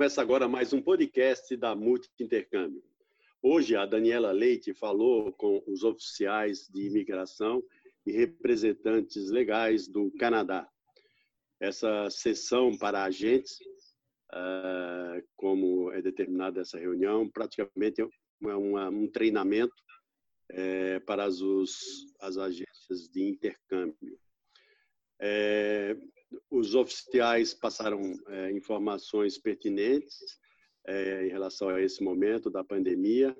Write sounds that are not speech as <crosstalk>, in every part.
começa agora mais um podcast da Multi Intercâmbio. Hoje a Daniela Leite falou com os oficiais de imigração e representantes legais do Canadá. Essa sessão para agentes, ah, como é determinada essa reunião, praticamente é um treinamento eh, para as, as agências de intercâmbio. Os oficiais passaram é, informações pertinentes é, em relação a esse momento da pandemia.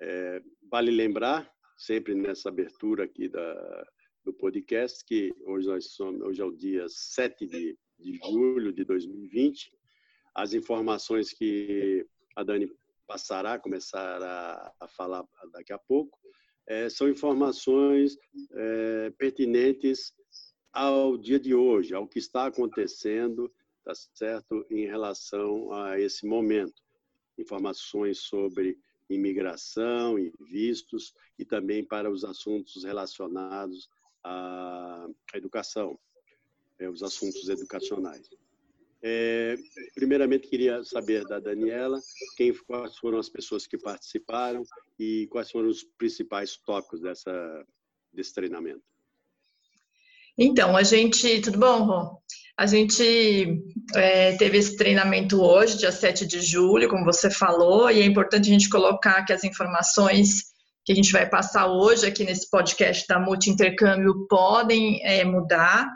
É, vale lembrar, sempre nessa abertura aqui da, do podcast, que hoje, nós somos, hoje é o dia 7 de, de julho de 2020. As informações que a Dani passará, começará a falar daqui a pouco, é, são informações é, pertinentes ao dia de hoje, ao que está acontecendo, tá certo, em relação a esse momento. Informações sobre imigração e vistos e também para os assuntos relacionados à educação, é, os assuntos educacionais. É, primeiramente, queria saber da Daniela quem quais foram as pessoas que participaram e quais foram os principais tópicos dessa, desse treinamento. Então, a gente. Tudo bom, Rô? A gente é, teve esse treinamento hoje, dia 7 de julho, como você falou, e é importante a gente colocar que as informações que a gente vai passar hoje aqui nesse podcast da Multi Intercâmbio podem é, mudar,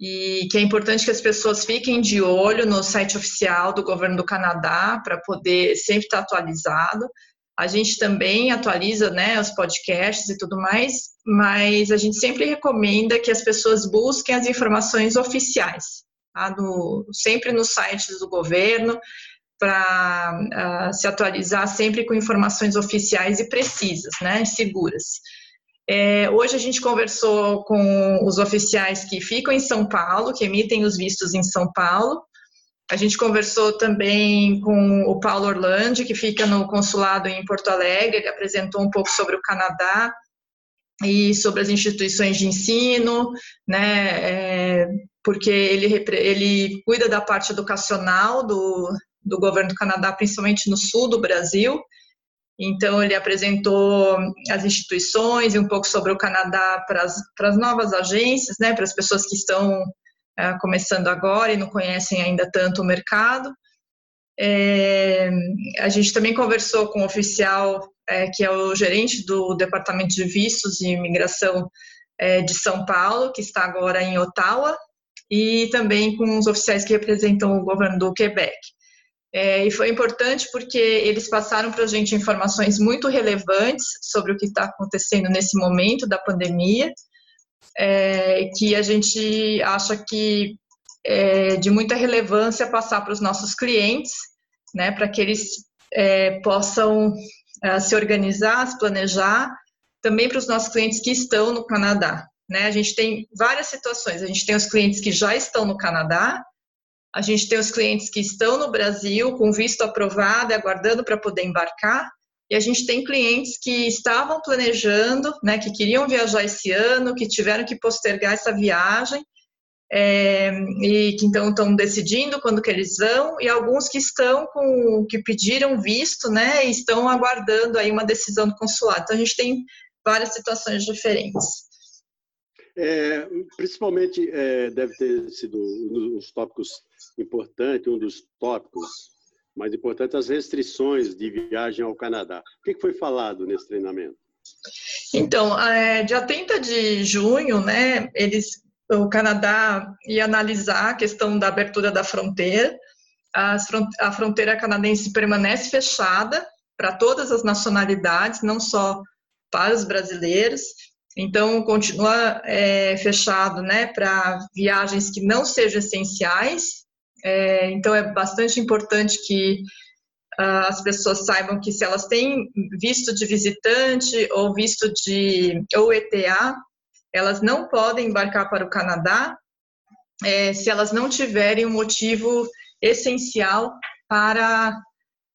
e que é importante que as pessoas fiquem de olho no site oficial do governo do Canadá para poder sempre estar atualizado. A gente também atualiza né, os podcasts e tudo mais, mas a gente sempre recomenda que as pessoas busquem as informações oficiais, tá? do, sempre nos sites do governo, para uh, ah, se atualizar sempre com informações oficiais e precisas, né, seguras. É, hoje a gente conversou com os oficiais que ficam em São Paulo, que emitem os vistos em São Paulo, a gente conversou também com o Paulo Orlandi, que fica no consulado em Porto Alegre, ele apresentou um pouco sobre o Canadá e sobre as instituições de ensino, né, é, porque ele, ele cuida da parte educacional do, do governo do Canadá, principalmente no sul do Brasil. Então, ele apresentou as instituições e um pouco sobre o Canadá para as, para as novas agências, né, para as pessoas que estão é, começando agora e não conhecem ainda tanto o mercado. É, a gente também conversou com o um oficial é, que é o gerente do Departamento de Vistos e Imigração é, de São Paulo, que está agora em Ottawa, e também com os oficiais que representam o governo do Quebec. É, e foi importante porque eles passaram para a gente informações muito relevantes sobre o que está acontecendo nesse momento da pandemia é, que a gente acha que é de muita relevância passar para os nossos clientes, né, para que eles é, possam é, se organizar, se planejar, também para os nossos clientes que estão no Canadá. Né? A gente tem várias situações. A gente tem os clientes que já estão no Canadá, a gente tem os clientes que estão no Brasil com visto aprovado, aguardando para poder embarcar, e a gente tem clientes que estavam planejando, né, que queriam viajar esse ano, que tiveram que postergar essa viagem, é, e que então estão decidindo quando que eles vão, e alguns que estão com, que pediram visto, né, e estão aguardando aí uma decisão do consulado. Então a gente tem várias situações diferentes. É, principalmente é, deve ter sido um dos tópicos importantes, um dos tópicos mais importante, as restrições de viagem ao Canadá. O que foi falado nesse treinamento? Então, é, dia 30 de junho, né, eles, o Canadá ia analisar a questão da abertura da fronteira. A fronteira canadense permanece fechada para todas as nacionalidades, não só para os brasileiros. Então, continua é, fechado né, para viagens que não sejam essenciais, é, então, é bastante importante que uh, as pessoas saibam que se elas têm visto de visitante ou visto de ou ETA, elas não podem embarcar para o Canadá é, se elas não tiverem um motivo essencial para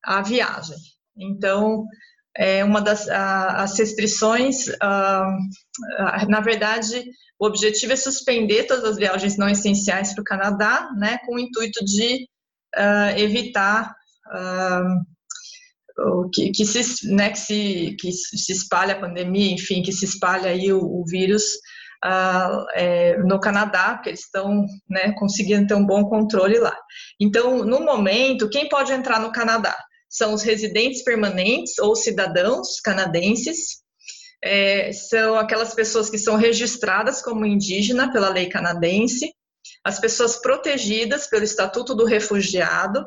a viagem. Então, é uma das a, as restrições, uh, na verdade, o objetivo é suspender todas as viagens não essenciais para o Canadá, né, com o intuito de uh, evitar que, que, se, né, que, se, que se espalhe a pandemia, enfim, que se espalhe aí o, o vírus uh, é, no Canadá, porque eles estão né, conseguindo ter um bom controle lá. Então, no momento, quem pode entrar no Canadá? São os residentes permanentes ou cidadãos canadenses, é, são aquelas pessoas que são registradas como indígena pela lei canadense, as pessoas protegidas pelo Estatuto do Refugiado,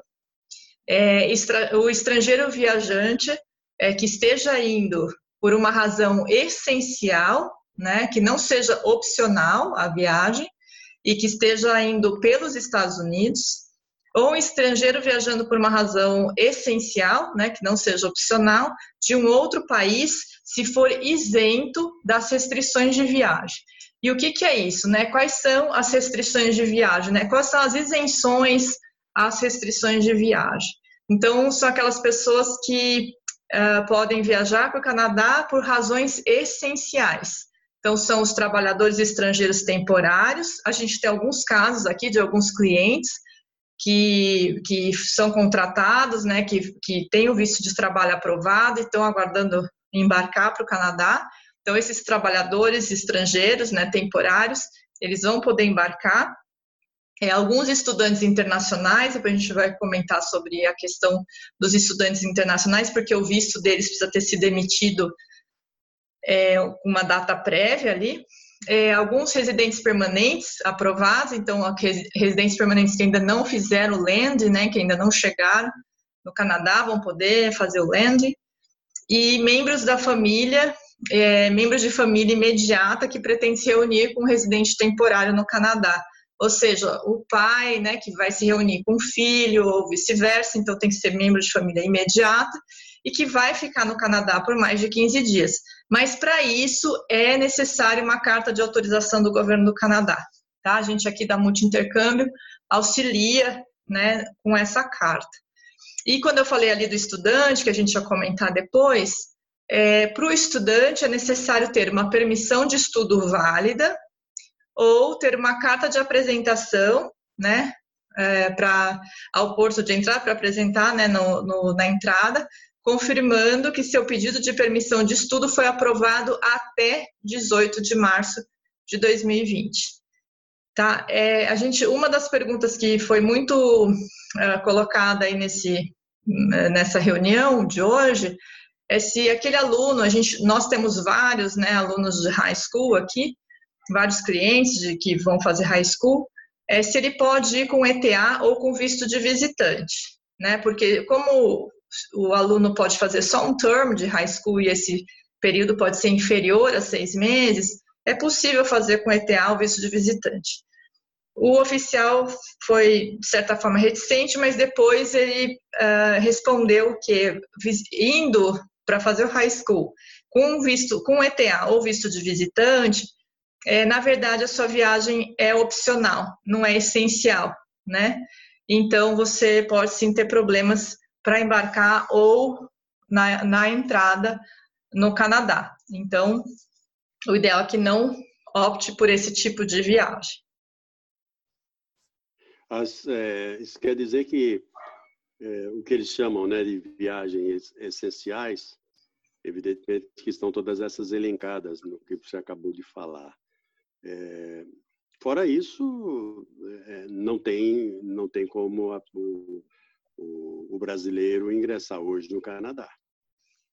é, extra, o estrangeiro viajante é, que esteja indo por uma razão essencial, né, que não seja opcional a viagem e que esteja indo pelos Estados Unidos, ou um estrangeiro viajando por uma razão essencial, né, que não seja opcional, de um outro país, se for isento das restrições de viagem. E o que, que é isso? Né? Quais são as restrições de viagem? Né? Quais são as isenções às restrições de viagem? Então, são aquelas pessoas que uh, podem viajar para o Canadá por razões essenciais. Então, são os trabalhadores estrangeiros temporários. A gente tem alguns casos aqui de alguns clientes que, que são contratados, né, que, que têm o visto de trabalho aprovado e estão aguardando embarcar para o Canadá. Então, esses trabalhadores estrangeiros, né, temporários, eles vão poder embarcar. É, alguns estudantes internacionais, depois a gente vai comentar sobre a questão dos estudantes internacionais, porque o visto deles precisa ter sido emitido é, uma data prévia ali. É, alguns residentes permanentes aprovados, então residentes permanentes que ainda não fizeram o land, né, que ainda não chegaram no Canadá, vão poder fazer o land. E membros da família é, membros de família imediata que pretende se reunir com um residente temporário no Canadá. Ou seja, o pai, né, que vai se reunir com o filho ou vice-versa, então tem que ser membro de família imediata e que vai ficar no Canadá por mais de 15 dias. Mas para isso é necessário uma carta de autorização do governo do Canadá. Tá? A gente aqui da Multi Intercâmbio auxilia né, com essa carta. E quando eu falei ali do estudante, que a gente ia comentar depois, é, para o estudante é necessário ter uma permissão de estudo válida ou ter uma carta de apresentação, né, é, para ao porto de entrada para apresentar, né, no, no, na entrada, confirmando que seu pedido de permissão de estudo foi aprovado até 18 de março de 2020. Tá? É, a gente, uma das perguntas que foi muito é, colocada aí nesse, nessa reunião de hoje é se aquele aluno, a gente, nós temos vários né, alunos de high school aqui, vários clientes de, que vão fazer high school, é se ele pode ir com ETA ou com visto de visitante, né? Porque como o aluno pode fazer só um term de high school e esse período pode ser inferior a seis meses, é possível fazer com ETA ou visto de visitante. O oficial foi, de certa forma, reticente, mas depois ele uh, respondeu que, indo para fazer o high school com visto, com ETA ou visto de visitante, é, na verdade a sua viagem é opcional, não é essencial, né? Então você pode sim ter problemas para embarcar ou na, na entrada no Canadá. Então, o ideal é que não opte por esse tipo de viagem. As, é, isso quer dizer que é, o que eles chamam né, de viagens essenciais Evidentemente que estão todas essas elencadas no que você acabou de falar. É, fora isso, é, não tem não tem como a, o, o, o brasileiro ingressar hoje no Canadá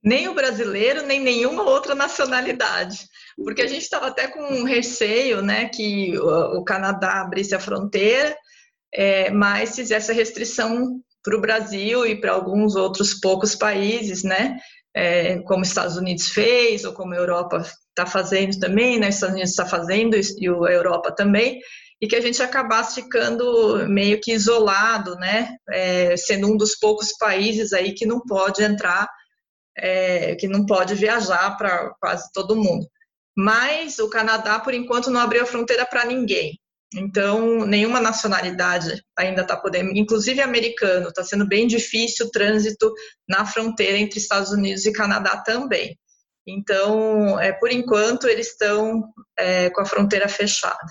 nem o brasileiro, nem nenhuma outra nacionalidade. Porque a uhum. gente estava até com um receio, né, que o, o Canadá abrisse a fronteira, é, mas fizesse a restrição para o Brasil e para alguns outros poucos países, né, é, como os Estados Unidos fez, ou como a Europa está fazendo também, né? Os Estados Unidos está fazendo e a Europa também, e que a gente acabasse ficando meio que isolado, né? É, sendo um dos poucos países aí que não pode entrar, é, que não pode viajar para quase todo mundo. Mas o Canadá, por enquanto, não abriu a fronteira para ninguém. Então, nenhuma nacionalidade ainda está podendo, inclusive americano, está sendo bem difícil o trânsito na fronteira entre Estados Unidos e Canadá também. Então, é, por enquanto, eles estão é, com a fronteira fechada.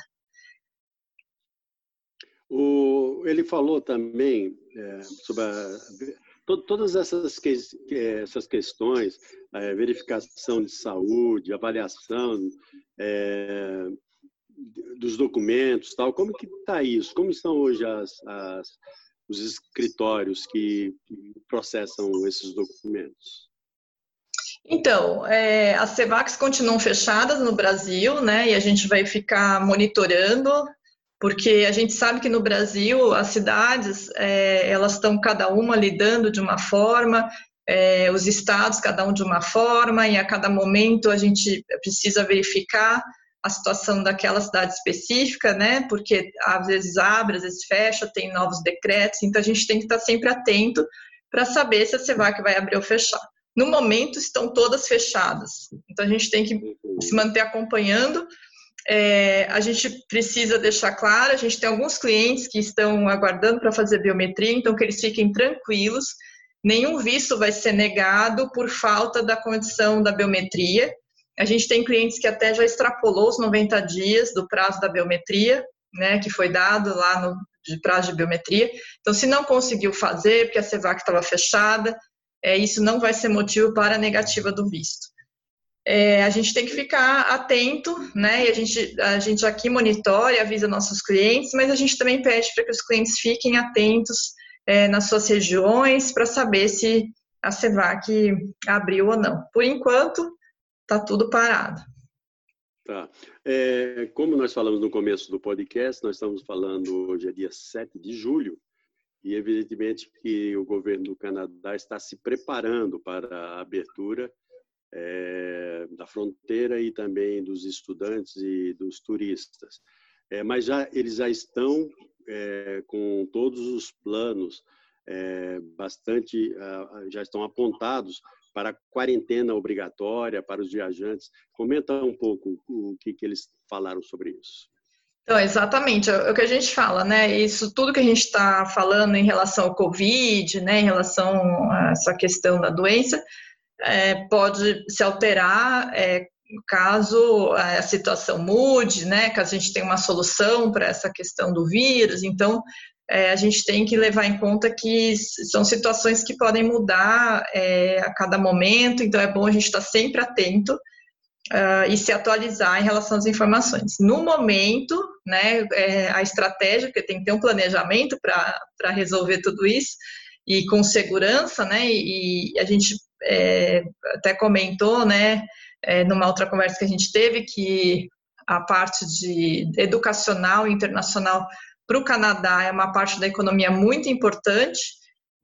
O, ele falou também é, sobre a, to, todas essas, que, essas questões, verificação de saúde, avaliação é, dos documentos, tal. Como que está isso? Como estão hoje as, as, os escritórios que, processam esses documentos? Então, é, as CEVACs continuam fechadas no Brasil, né? E a gente vai ficar monitorando, porque a gente sabe que no Brasil as cidades é, elas estão cada uma lidando de uma forma, é, os estados cada um de uma forma, e a cada momento a gente precisa verificar a situação daquela cidade específica, né? Porque às vezes abre, às vezes fecha, tem novos decretos, então a gente tem que estar sempre atento para saber se a CEVAC vai abrir ou fechar. No momento, estão todas fechadas. Então, a gente tem que se manter acompanhando. É, a gente precisa deixar claro: a gente tem alguns clientes que estão aguardando para fazer biometria, então que eles fiquem tranquilos. Nenhum visto vai ser negado por falta da condição da biometria. A gente tem clientes que até já extrapolou os 90 dias do prazo da biometria, né, que foi dado lá no de prazo de biometria. Então, se não conseguiu fazer, porque a CEVAC estava fechada, é, isso não vai ser motivo para a negativa do visto. É, a gente tem que ficar atento, né? E a gente, a gente aqui monitora e avisa nossos clientes, mas a gente também pede para que os clientes fiquem atentos é, nas suas regiões para saber se a CEVAC abriu ou não. Por enquanto, está tudo parado. Tá. É, como nós falamos no começo do podcast, nós estamos falando hoje é dia 7 de julho, e, evidentemente, que o governo do Canadá está se preparando para a abertura é, da fronteira e também dos estudantes e dos turistas. É, mas já eles já estão é, com todos os planos bastante já estão apontados para a quarentena obrigatória para os viajantes. Comenta um pouco o que, que eles falaram sobre isso. Então, exatamente, é o que a gente fala, né? Isso tudo que a gente está falando em relação ao Covid, né, em relação a essa questão da doença, é, pode se alterar é, caso a situação mude, né? Que a gente tem uma solução para essa questão do vírus. Então, é, a gente tem que levar em conta que são situações que podem mudar é, a cada momento. Então, é bom a gente estar tá sempre atento uh, e se atualizar em relação às informações. No momento, né, é, a estratégia, porque tem que ter um planejamento para resolver tudo isso, e com segurança, né, e, e a gente é, até comentou, né, é, numa outra conversa que a gente teve, que a parte de educacional e internacional para o Canadá é uma parte da economia muito importante,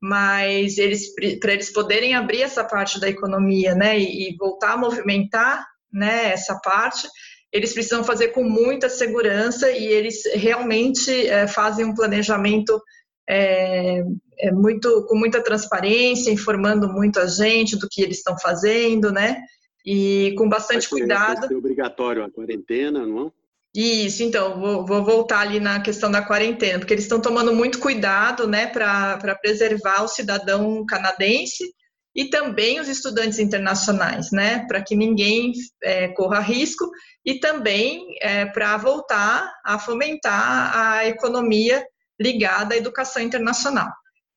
mas eles para eles poderem abrir essa parte da economia, né, e, e voltar a movimentar, né, essa parte, eles precisam fazer com muita segurança e eles realmente é, fazem um planejamento é, é muito com muita transparência, informando muito a gente do que eles estão fazendo, né? E com bastante cuidado. É obrigatório a quarentena, não? Isso, então, vou, vou, voltar ali na questão da quarentena, porque eles estão tomando muito cuidado, né, para preservar o cidadão canadense e também os estudantes internacionais, né, para que ninguém é, corra risco e também é, para voltar a fomentar a economia ligada à educação internacional.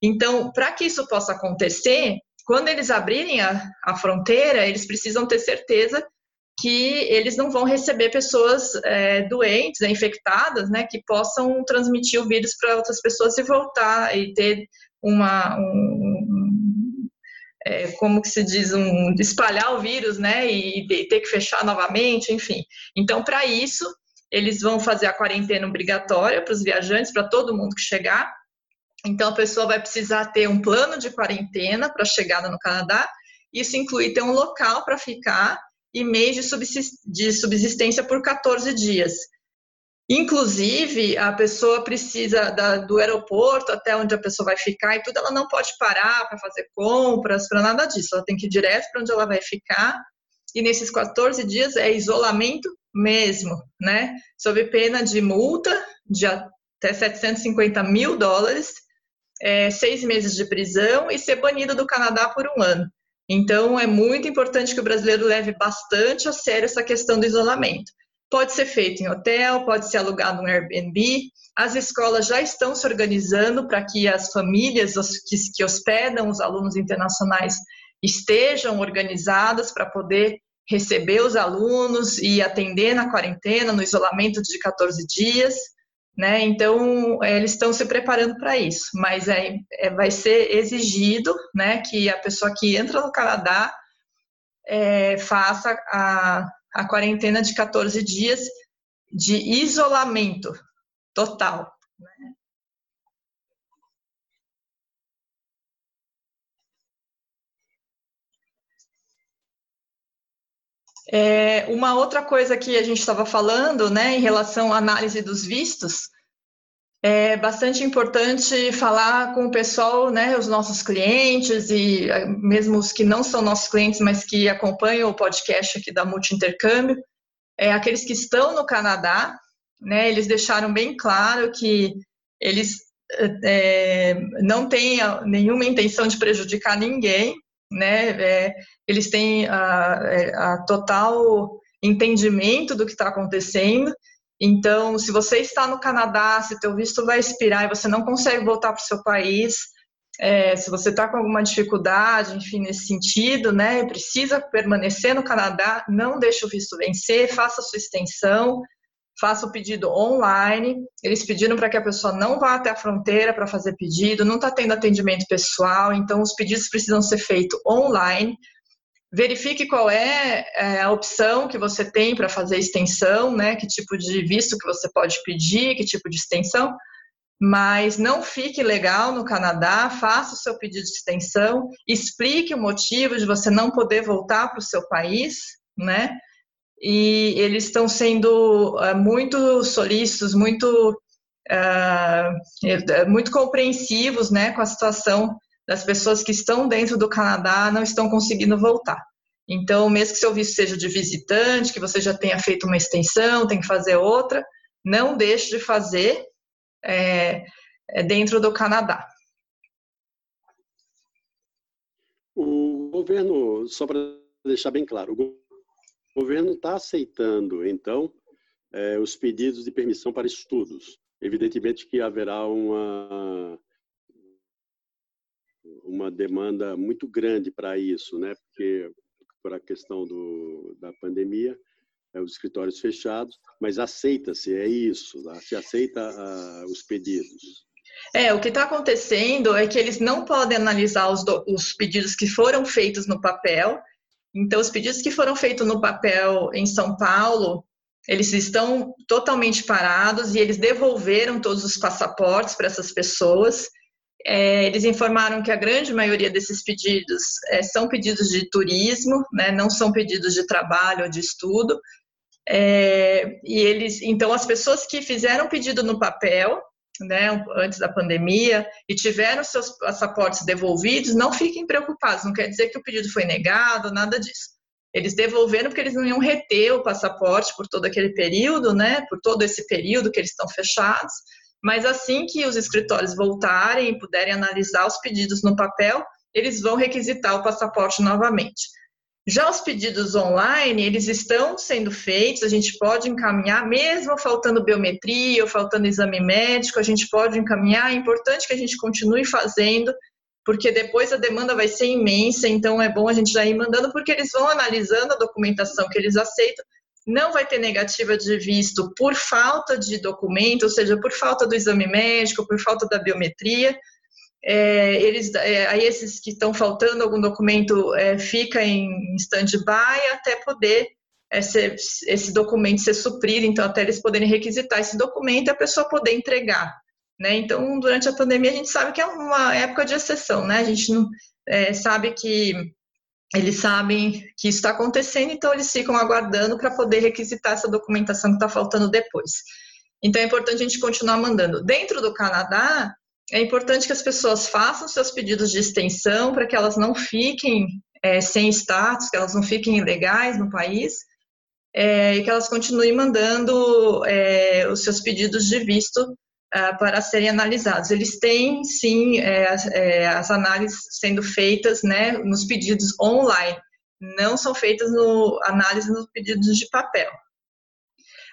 Então, para que isso possa acontecer, quando eles abrirem a, a, fronteira, eles precisam ter certeza que eles não vão receber pessoas é, doentes, né, infectadas, né, que possam transmitir o vírus para outras pessoas e voltar e ter uma, um, é, como que se diz, um, espalhar o vírus, né, e, e ter que fechar novamente, enfim. Então, para isso, eles vão fazer a quarentena obrigatória para os viajantes, para todo mundo que chegar. Então, a pessoa vai precisar ter um plano de quarentena para chegada no Canadá. Isso inclui ter um local para ficar e mês de subsistência por 14 dias. Inclusive, a pessoa precisa da, do aeroporto até onde a pessoa vai ficar e tudo, ela não pode parar para fazer compras, para nada disso. Ela tem que ir direto para onde ela vai ficar. E nesses 14 dias é isolamento mesmo, né? Sob pena de multa de até 750 mil dólares, é, seis meses de prisão e ser banido do Canadá por um ano. Então, é muito importante que o brasileiro leve bastante a sério essa questão do isolamento. Pode ser feito em hotel, pode ser alugado no Airbnb. As escolas já estão se organizando para que as famílias que, hospedam os alunos internacionais estejam organizadas para poder receber os alunos e atender na quarentena, no isolamento de 14 dias. Né? Então, eles estão se preparando para isso, mas é, é, vai ser exigido né, que a pessoa que entra no Canadá é, faça a, a quarentena de 14 dias de isolamento total. Né? É, uma outra coisa que a gente estava falando, né, em relação à análise dos vistos, é bastante importante falar com o pessoal, né, os nossos clientes e eh, mesmo os que não são nossos clientes, mas que acompanham o podcast aqui da Multi Intercâmbio, é, aqueles que estão no Canadá, né, eles deixaram bem claro que eles é, não têm nenhuma intenção de prejudicar ninguém, né, é, eles têm a, a total entendimento do que está acontecendo. Então, se você está no Canadá, se teu visto vai expirar e você não consegue voltar para o seu país, é, se você está com alguma dificuldade, enfim, nesse sentido, né, precisa permanecer no Canadá, não deixe o visto vencer, faça a sua extensão, faça o pedido online. Eles pediram para que a pessoa não vá até a fronteira para fazer pedido, não está tendo atendimento pessoal, então os pedidos precisam ser feitos online verifique qual é, é a opção que você tem para fazer extensão, né? Que tipo de visto que você pode pedir, que tipo de extensão. Mas não fique legal no Canadá, faça o seu pedido de extensão, explique o motivo de você não poder voltar para o seu país, né? E eles estão sendo uh, muito solícitos, muito, uh, muito compreensivos, né, com a situação das pessoas que estão dentro do Canadá não estão conseguindo voltar. Então, mesmo que seu visto seja de visitante, que você já tenha feito uma extensão, tem que fazer outra, não deixe de fazer é dentro do Canadá. O governo, só para deixar bem claro, o governo está aceitando, então, é, os pedidos de permissão para estudos. Evidentemente que haverá uma uma demanda muito grande para isso, né? Porque por a questão do, da pandemia, é, os escritórios fechados, mas aceita-se, é isso, tá? se aceita os pedidos. É, o que está acontecendo é que eles não podem analisar os, do, os pedidos que foram feitos no papel. Então, os pedidos que foram feitos no papel em São Paulo, eles estão totalmente parados e eles devolveram todos os passaportes para essas pessoas. É, eles informaram que a grande maioria desses pedidos é, são pedidos de turismo, né, não são pedidos de trabalho ou de estudo. É, e eles, então, as pessoas que fizeram pedido no papel, né, antes da pandemia, e tiveram seus passaportes devolvidos, não fiquem preocupados. Não quer dizer que o pedido foi negado, nada disso. Eles devolveram porque eles não iam reter o passaporte por todo aquele período, né, por todo esse período que eles estão fechados mas assim que os escritórios voltarem e puderem analisar os pedidos no papel, eles vão requisitar o passaporte novamente. Já os pedidos online, eles estão sendo feitos, a gente pode encaminhar, mesmo faltando biometria ou faltando exame médico, a gente pode encaminhar. É importante que a gente continue fazendo, porque depois a demanda vai ser imensa, então é bom a gente já ir mandando, porque eles vão analisando a documentação que eles aceitam não vai ter negativa de visto por falta de documento, ou seja, por falta do exame médico, por falta da biometria. É, eles, é, aí esses que estão faltando algum documento é, fica em stand-by até poder esse, esse documento ser suprido, então até eles poderem requisitar esse documento e a pessoa poder entregar. Né? Então, durante a pandemia, a gente sabe que é uma época de exceção, né? A gente não é, sabe que eles sabem que isso está acontecendo, então eles ficam aguardando para poder requisitar essa documentação que está faltando depois. Então é importante a gente continuar mandando. Dentro do Canadá, é importante que as pessoas façam seus pedidos de extensão para que elas não fiquem é, sem status, que elas não fiquem ilegais no país, é, e que elas continuem mandando é, os seus pedidos de visto uh, para serem analisados. Eles têm, sim, é, é, as análises sendo feitas né, nos pedidos online, não são feitas no análise nos pedidos de papel.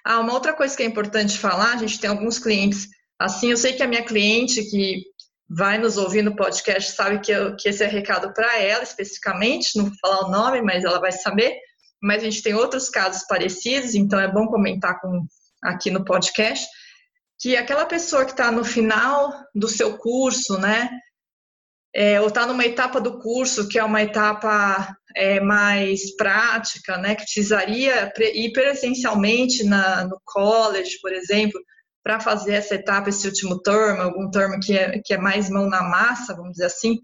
Ah, uma outra coisa que é importante falar, a gente tem alguns clientes assim, eu sei que a minha cliente que vai nos ouvir no podcast sabe que, eu, que esse é recado para ela especificamente, não vou falar o nome, mas ela vai saber. Mas a gente tem outros casos parecidos, então é bom comentar com, aqui no podcast que aquela pessoa que está no final do seu curso, né, é, ou está numa etapa do curso que é uma etapa é, mais prática, né, que precisaria ir presencialmente na, no college, por exemplo, para fazer essa etapa, esse último termo, algum termo que é, que é mais mão na massa, vamos dizer assim,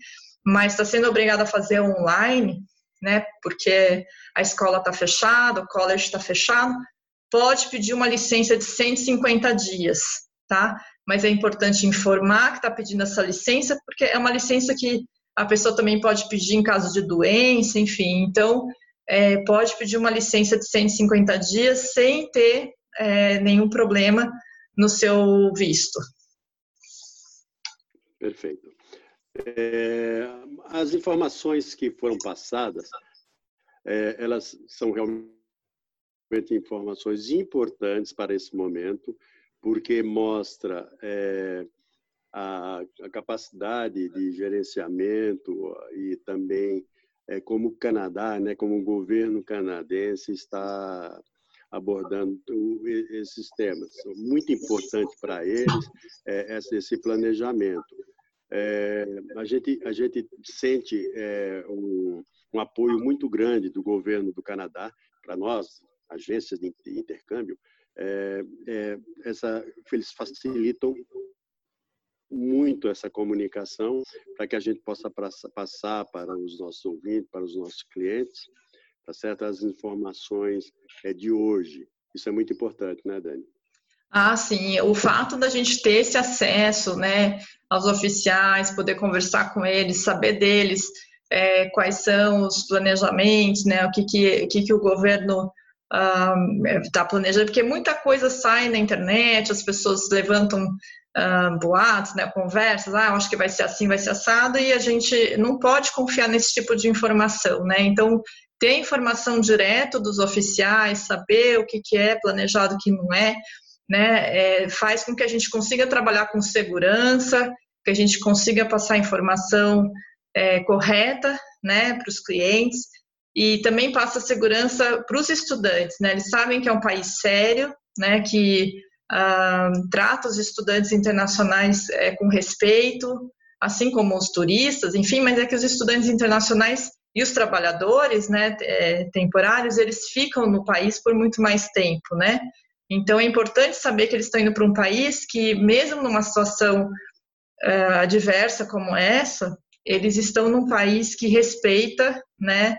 mas está sendo obrigado a fazer online, né, porque a escola está fechada, o college está fechado, pode pedir uma licença de 150 dias, tá? Mas é importante informar que está pedindo essa licença, porque é uma licença que a pessoa também pode pedir em caso de doença, enfim. Então, é, pode pedir uma licença de 150 dias sem ter é, nenhum problema no seu visto. Perfeito. É, as informações que foram passadas, é, elas são realmente informações importantes para esse momento, porque mostra é, a, a, capacidade de gerenciamento e também é, como o Canadá, né, como o governo canadense está abordando esses temas. Muito importante para eles é, esse planejamento. É, a, gente, a gente sente é, um, um, apoio muito grande do governo do Canadá para nós, agências de intercâmbio, é, é, essa, eles facilitam muito essa comunicação para que a gente possa passar para os nossos ouvintes, para os nossos clientes, tá certo? As informações é, de hoje. Isso é muito importante, né, Dani? Ah, sim. O fato da gente ter esse acesso, né, aos oficiais, poder conversar com eles, saber deles é, quais são os planejamentos, né, o que que, o que, que o governo está planejando, porque muita coisa sai na internet, as pessoas levantam uh, boatos, né, conversas, ah, acho que vai ser assim, vai ser assado, e a gente não pode confiar nesse tipo de informação, né? Então, ter informação direto dos oficiais, saber o que, que é planejado, o que não é, né, é, faz com que a gente consiga trabalhar com segurança, que a gente consiga passar informação é, correta, né, para os clientes e também passa segurança para os estudantes, né? Eles sabem que é um país sério, né? Que ah, trata os estudantes internacionais é, com respeito, assim como os turistas, enfim, mas é que os estudantes internacionais e os trabalhadores, né, é, temporários, eles ficam no país por muito mais tempo, né? Então é importante saber que eles estão indo para um país que, mesmo numa situação uh, adversa como essa, eles estão num país que respeita, né,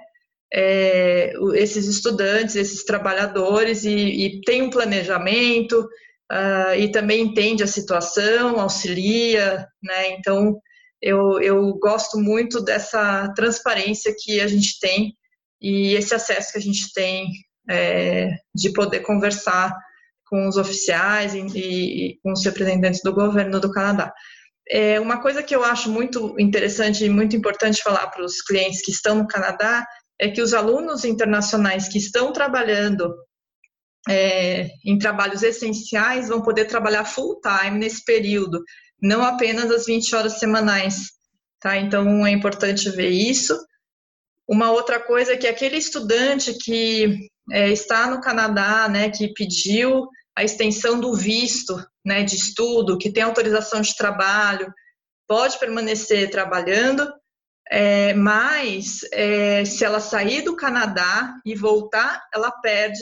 é, esses estudantes, esses trabalhadores e, e tem um planejamento uh, e também entende a situação, auxilia, né? Então eu, eu gosto muito dessa transparência que a gente tem e esse acesso que a gente tem é, de poder conversar com os oficiais e, e, com os representantes do governo do Canadá. É, uma coisa que eu acho muito interessante e muito importante falar para os clientes que estão no Canadá é que os alunos internacionais que estão trabalhando é, em trabalhos essenciais vão poder trabalhar full time nesse período, não apenas as 20 horas semanais. Tá? Então é importante ver isso. Uma outra coisa é que aquele estudante que é, está no Canadá, né, que pediu a extensão do visto né, de estudo, que tem autorização de trabalho, pode permanecer trabalhando, é, mas é, se ela sair do Canadá e voltar, ela perde,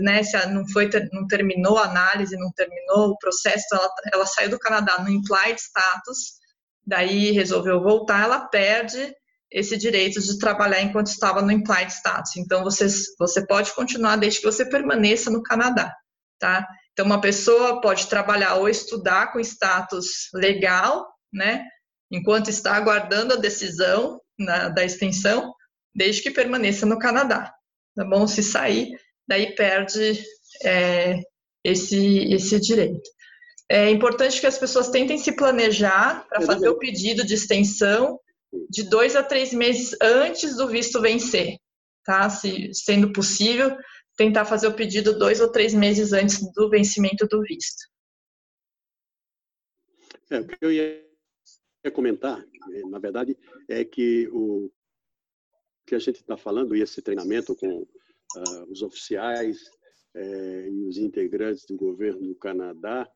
né? Se ela não foi, não terminou a análise, não terminou o processo, ela, ela saiu do Canadá no implied status, daí resolveu voltar, ela perde esse direito de trabalhar enquanto estava no implied status. Então você, você pode continuar desde que você permaneça no Canadá, tá? Então uma pessoa pode trabalhar ou estudar com status legal, né? Enquanto está aguardando a decisão na, da extensão, desde que permaneça no Canadá. Tá bom? Se sair, daí perde é, esse, esse direito. É importante que as pessoas tentem se planejar para fazer o pedido de extensão de dois a três meses antes do visto vencer, tá? Se, sendo possível, tentar fazer o pedido dois ou três meses antes do vencimento do visto. É, o que eu ia comentar, na verdade, é que o que a gente está falando, e esse treinamento com uh, os oficiais eh, e os integrantes do governo do Canadá,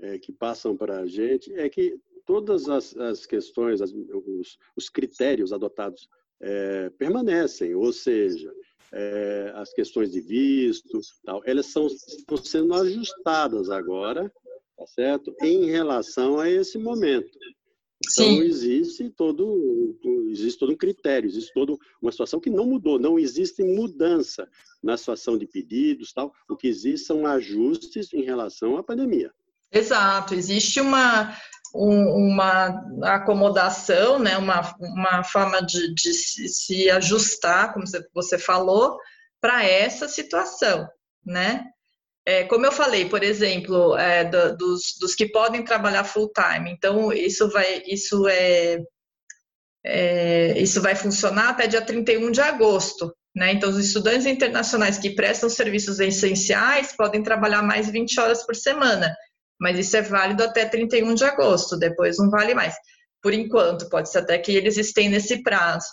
eh, que passam para a gente, é que todas as, as questões, as, os, os, critérios adotados eh, permanecem, ou seja, as questões de visto, tal, elas são, estão sendo ajustadas agora, tá certo? Em relação a esse momento. Então existe todo existe todo um critério, existe toda uma situação que não mudou, não existe mudança na situação de pedidos, tal. O que existe são ajustes em relação à pandemia. Exato, existe uma uma acomodação, né, uma, uma forma de, de se ajustar, como você falou, para essa situação, né? É, como eu falei, por exemplo, é, do, dos, dos, que podem trabalhar full time, então isso vai, isso é, é, isso vai funcionar até dia 31 de agosto. Né? Então, os estudantes internacionais que prestam serviços essenciais podem trabalhar mais 20 horas por semana, mas isso é válido até 31 de agosto, depois não vale mais. Por enquanto, pode ser até que eles estendam esse prazo.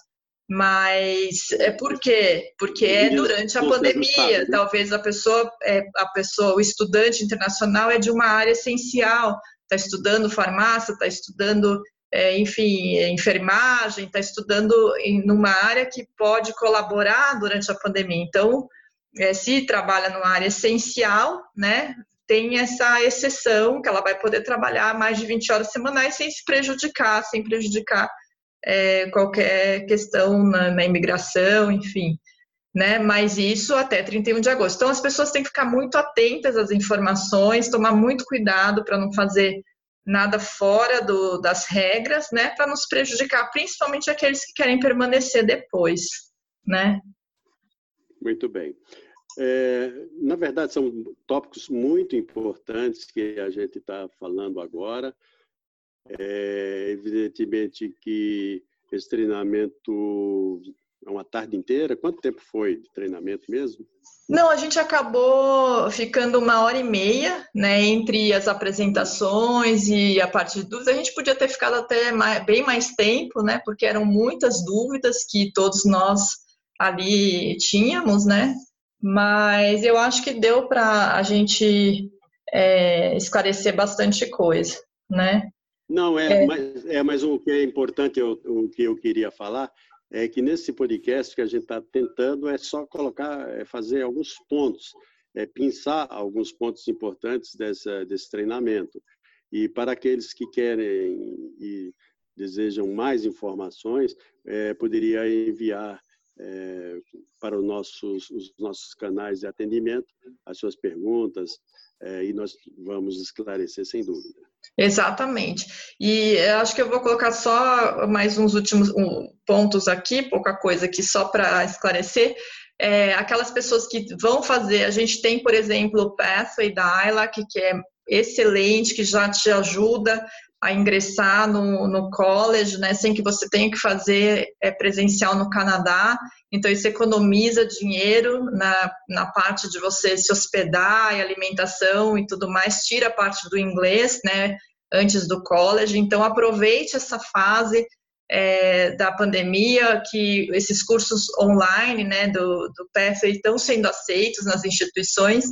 Mas é por quê? Porque é durante a pandemia. Né? Talvez a pessoa, é, a pessoa, o estudante internacional é de uma área essencial, está estudando farmácia, está estudando, é, enfim, enfermagem, está estudando em numa área que pode colaborar durante a pandemia. Então, é, se trabalha numa área essencial, né, tem essa exceção que ela vai poder trabalhar mais de 20 horas semanais sem se prejudicar, sem prejudicar é, qualquer questão na, na, imigração, enfim. Né? Mas isso até 31 de agosto. Então, as pessoas têm que ficar muito atentas às informações, tomar muito cuidado para não fazer nada fora do, das regras, né? Para nos prejudicar, principalmente aqueles que querem permanecer depois, né? Muito bem. É, na verdade, são tópicos muito importantes que a gente está falando agora. É, evidentemente que esse treinamento é uma tarde inteira. Quanto tempo foi de treinamento mesmo? Não, a gente acabou ficando uma hora e meia, né, entre as apresentações e a parte de dúvidas. A gente podia ter ficado até mais, bem mais tempo, né, porque eram muitas dúvidas que todos nós ali tínhamos, né, mas eu acho que deu para a gente é, esclarecer bastante coisa, né. Não, é, é. Mas, é, mas o que é importante, eu, o que eu queria falar, é que nesse podcast que a gente está tentando é só colocar, é fazer alguns pontos, é pensar alguns pontos importantes dessa, desse treinamento. E para aqueles que querem e desejam mais informações, é, poderia enviar é, para os nossos, os nossos canais de atendimento as suas perguntas é, e nós vamos esclarecer sem dúvida. Exatamente. E acho que eu vou colocar só mais uns últimos pontos aqui, pouca coisa aqui, só para esclarecer. É, aquelas pessoas que vão fazer, a gente tem, por exemplo, o Pathway da ILAC, que é excelente, que já te ajuda a ingressar no, no college, né, sem que você tenha que fazer é, presencial no Canadá. Então, isso economiza dinheiro na, na parte de você se hospedar e alimentação e tudo mais, tira a parte do inglês, né, antes do college. Então, aproveite essa fase é, da pandemia, que esses cursos online, né, do, do PFA estão sendo aceitos nas instituições,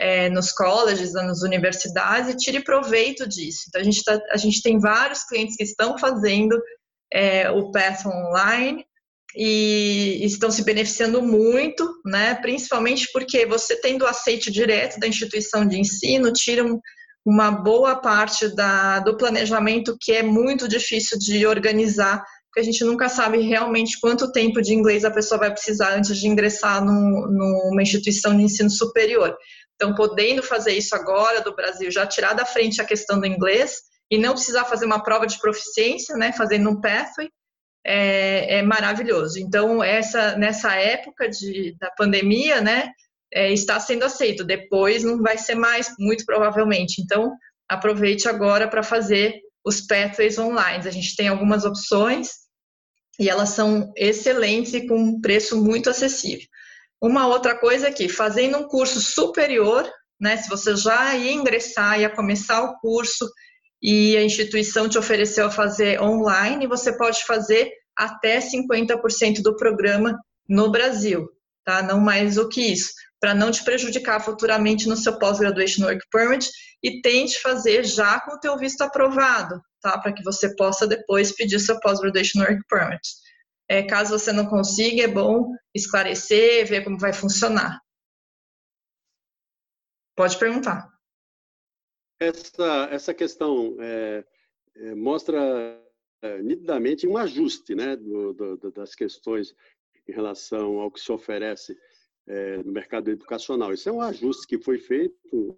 é, nos colleges, nas universidades, e tire proveito disso. Então, a gente, tá, a gente tem vários clientes que estão fazendo é, o PATH online, e estão se beneficiando muito, né? Principalmente porque você tendo aceite direto da instituição de ensino tira um, uma boa parte da, do planejamento que é muito difícil de organizar, porque a gente nunca sabe realmente quanto tempo de inglês a pessoa vai precisar antes de ingressar no, numa instituição de ensino superior. Então, podendo fazer isso agora do Brasil, já tirar da frente a questão do inglês e não precisar fazer uma prova de proficiência, né? Fazendo um pathway, é, é maravilhoso. Então, essa, nessa época de, da pandemia, né, é, está sendo aceito. Depois não vai ser mais, muito provavelmente. Então, aproveite agora para fazer os pathways online. A gente tem algumas opções e elas são excelentes e com um preço muito acessível. Uma outra coisa é que, fazendo um curso superior, né, se você já ia ingressar, ia começar o curso e a instituição te ofereceu a fazer online, você pode fazer até 50% do programa no Brasil, tá? Não mais do que isso, para não te prejudicar futuramente no seu Post-Graduation Work Permit e tente fazer já com o teu visto aprovado, tá? Para que você possa depois pedir seu Post-Graduation Work Permit. É, caso você não consiga, é bom esclarecer, ver como vai funcionar. Pode perguntar. Essa, essa questão é, é, mostra é, nitidamente um ajuste né, do, do, das questões em relação ao que se oferece é, no mercado educacional. Isso é um ajuste que foi feito,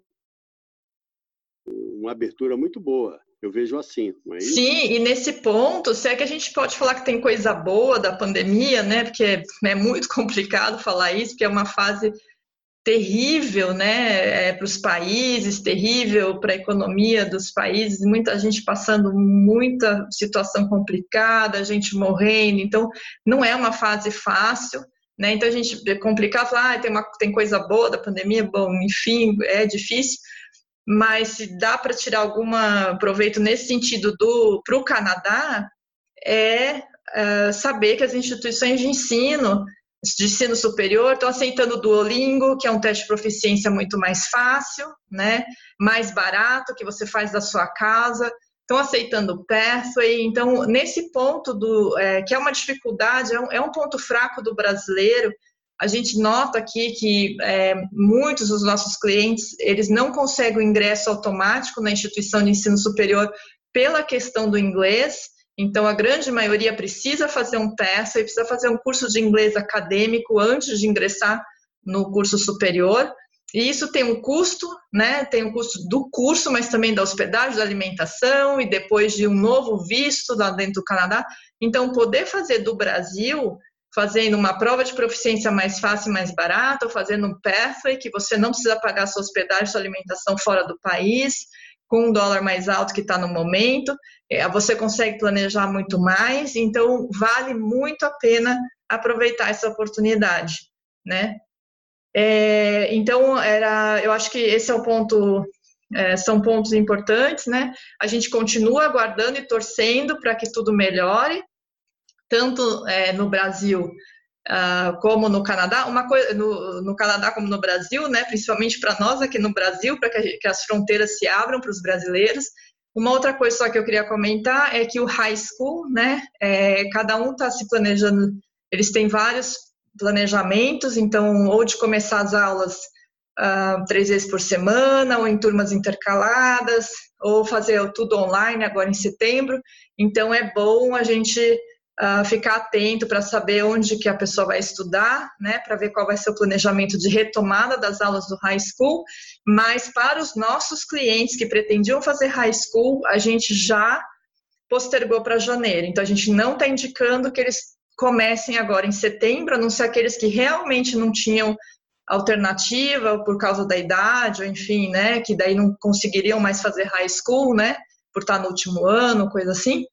uma abertura muito boa. Eu vejo assim, não é isso? Sim, e nesse ponto, se é que a gente pode falar que tem coisa boa da pandemia, né? Porque é muito <laughs> complicado falar isso, porque é uma fase terrível, né, é, para os países, terrível para a economia dos países, muita gente passando muita situação complicada, gente morrendo, então não é uma fase fácil, né? Então a gente é complicado falar, ah, tem uma tem coisa boa da pandemia, bom, enfim, é difícil, mas se dá para tirar algum proveito nesse sentido do para o Canadá é, é saber que as instituições de ensino de ensino superior estão aceitando o Duolingo, que é um teste de proficiência muito mais fácil, né? Mais barato, que você faz da sua casa. Estão aceitando o Pathway. Então, nesse ponto do é, que é uma dificuldade, é um, é um ponto fraco do brasileiro, a gente nota aqui que é, muitos dos nossos clientes eles não conseguem o ingresso automático na instituição de ensino superior pela questão do inglês. Então, a grande maioria precisa fazer um teste e precisa fazer um curso de inglês acadêmico antes de ingressar no curso superior. E isso tem um custo, né? Tem um custo do curso, mas também da hospedagem, da alimentação e depois de um novo visto lá dentro do Canadá. Então, poder fazer do Brasil fazendo uma prova de proficiência mais fácil e mais barata, ou fazendo um pathway que você não precisa pagar sua hospedagem, sua alimentação fora do país, com um dólar mais alto que está no momento, é, você consegue planejar muito mais, então vale muito a pena aproveitar essa oportunidade, né? É, então, era, eu acho que esse é o ponto, é, são pontos importantes, né? A gente continua aguardando e torcendo para que tudo melhore, tanto é, no Brasil uh, como no Canadá, uma coisa no, no, Canadá como no Brasil, né? Principalmente para nós aqui no Brasil, para que, que, as fronteiras se abram para os brasileiros. Uma outra coisa só que eu queria comentar é que o high school, né? É, cada um está se planejando, eles têm vários planejamentos, então ou de começar as aulas uh, três vezes por semana, ou em turmas intercaladas, ou fazer tudo online agora em setembro. Então é bom a gente uh, ficar atento para saber onde que a pessoa vai estudar, né, para ver qual vai ser o planejamento de retomada das aulas do high school, mas para os nossos clientes que pretendiam fazer high school, a gente já postergou para janeiro, então a gente não está indicando que eles comecem agora em setembro, a não ser aqueles que realmente não tinham alternativa por causa da idade, ou enfim, né, que daí não conseguiriam mais fazer high school, né, por estar no último ano, coisa assim.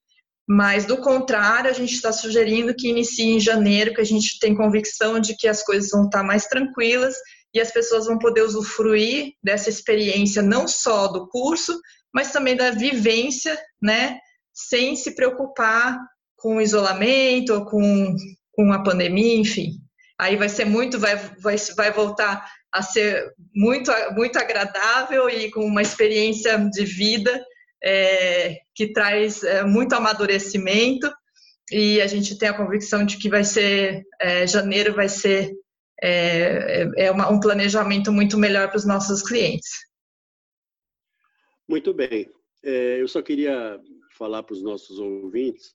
Mas, do contrário, a gente está sugerindo que inicie em janeiro, que a gente tem convicção de que as coisas vão estar mais tranquilas e as pessoas vão poder usufruir dessa experiência não só do curso, mas também da vivência, né, sem se preocupar com o isolamento ou com, com a pandemia, enfim. Aí vai ser muito, vai, vai, vai voltar a ser muito, muito agradável e com uma experiência de vida é, que traz é, muito amadurecimento e a gente tem a convicção de que vai ser é, janeiro vai ser é, é, é uma, um planejamento muito melhor para os nossos clientes. Muito bem. É, eu só queria falar para os nossos ouvintes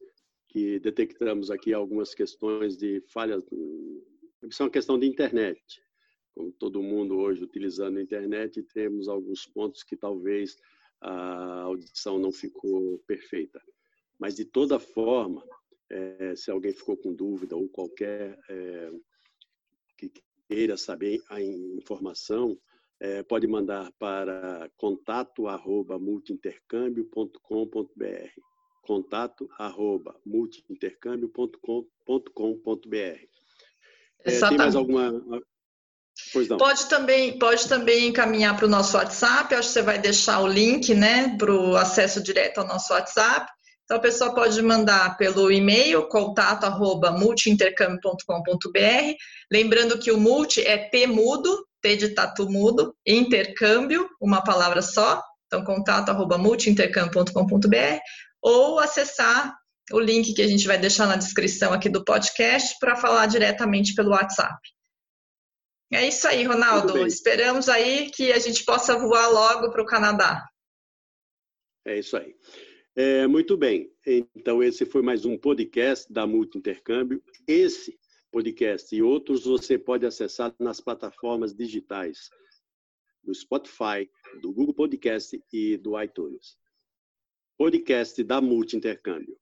que detectamos aqui algumas questões de falhas. Isso é uma questão de internet. Como todo mundo hoje utilizando a internet, temos alguns pontos que talvez a audição não ficou perfeita. Mas, de toda forma, é, se alguém ficou com dúvida ou qualquer é, que queira saber a informação, é, pode mandar para contato arroba multiintercâmbio.com.br contato arroba multiintercâmbio.com.br é, Tem mais alguma. Pode também, pode também encaminhar para o nosso WhatsApp, acho que você vai deixar o link né, para o acesso direto ao nosso WhatsApp. Então, a pessoa pode mandar pelo e-mail, contato arroba multiintercâmbio.com.br. Lembrando que o multi é T mudo, T de tatu mudo, intercâmbio, uma palavra só. Então, contato arroba multiintercâmbio.com.br ou acessar o link que a gente vai deixar na descrição aqui do podcast para falar diretamente pelo WhatsApp. É isso aí, Ronaldo. Esperamos aí que a gente possa voar logo para o Canadá. É isso aí. É, muito bem. Então, esse foi mais um podcast da Multi Intercâmbio. Esse podcast e outros você pode acessar nas plataformas digitais do Spotify, do Google Podcast e do iTunes. Podcast da Multi Intercâmbio.